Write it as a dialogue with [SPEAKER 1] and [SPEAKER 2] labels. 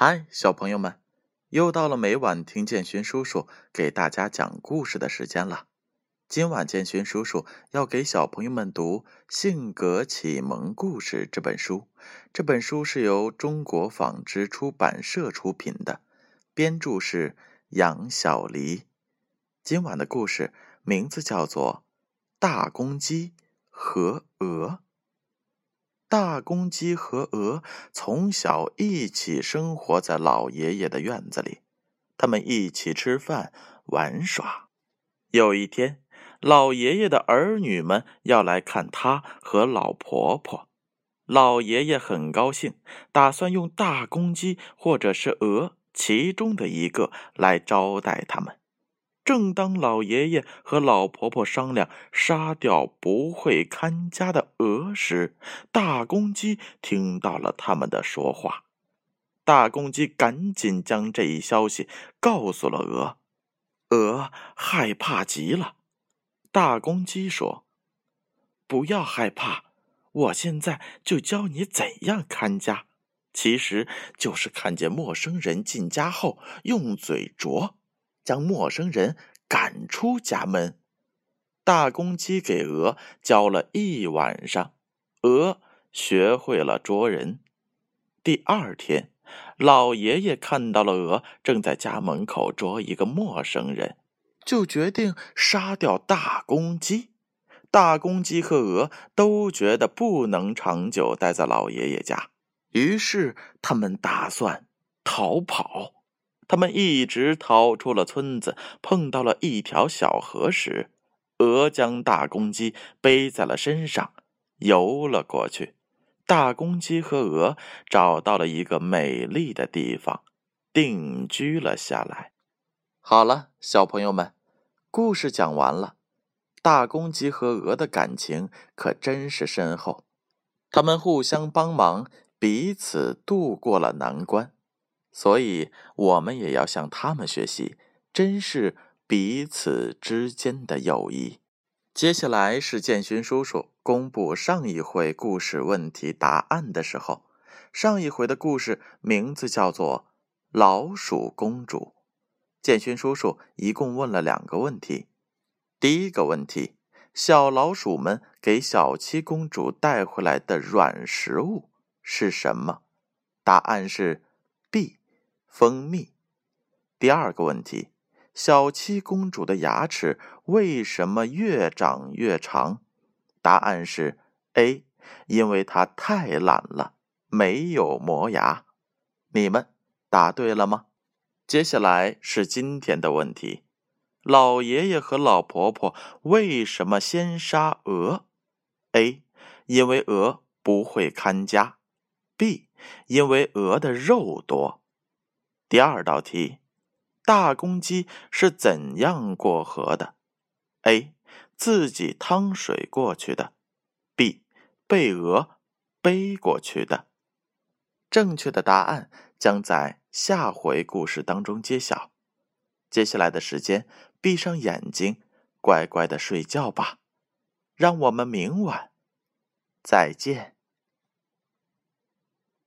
[SPEAKER 1] 嗨，小朋友们，又到了每晚听建勋叔叔给大家讲故事的时间了。今晚建勋叔叔要给小朋友们读《性格启蒙故事》这本书。这本书是由中国纺织出版社出品的，编著是杨小黎。今晚的故事名字叫做《大公鸡和鹅》。大公鸡和鹅从小一起生活在老爷爷的院子里，他们一起吃饭、玩耍。有一天，老爷爷的儿女们要来看他和老婆婆，老爷爷很高兴，打算用大公鸡或者是鹅其中的一个来招待他们。正当老爷爷和老婆婆商量杀掉不会看家的鹅时，大公鸡听到了他们的说话。大公鸡赶紧将这一消息告诉了鹅，鹅害怕极了。大公鸡说：“不要害怕，我现在就教你怎样看家。其实就是看见陌生人进家后，用嘴啄。”将陌生人赶出家门。大公鸡给鹅教了一晚上，鹅学会了捉人。第二天，老爷爷看到了鹅正在家门口捉一个陌生人，就决定杀掉大公鸡。大公鸡和鹅都觉得不能长久待在老爷爷家，于是他们打算逃跑。他们一直逃出了村子，碰到了一条小河时，鹅将大公鸡背在了身上，游了过去。大公鸡和鹅找到了一个美丽的地方，定居了下来。好了，小朋友们，故事讲完了。大公鸡和鹅的感情可真是深厚，他们互相帮忙，彼此度过了难关。所以，我们也要向他们学习，珍视彼此之间的友谊。接下来是建勋叔叔公布上一回故事问题答案的时候。上一回的故事名字叫做《老鼠公主》。建勋叔叔一共问了两个问题。第一个问题：小老鼠们给小七公主带回来的软食物是什么？答案是。蜂蜜。第二个问题：小七公主的牙齿为什么越长越长？答案是 A，因为她太懒了，没有磨牙。你们答对了吗？接下来是今天的问题：老爷爷和老婆婆为什么先杀鹅？A，因为鹅不会看家。B，因为鹅的肉多。第二道题：大公鸡是怎样过河的？A. 自己趟水过去的。B. 被鹅背过去的。正确的答案将在下回故事当中揭晓。接下来的时间，闭上眼睛，乖乖的睡觉吧。让我们明晚再见。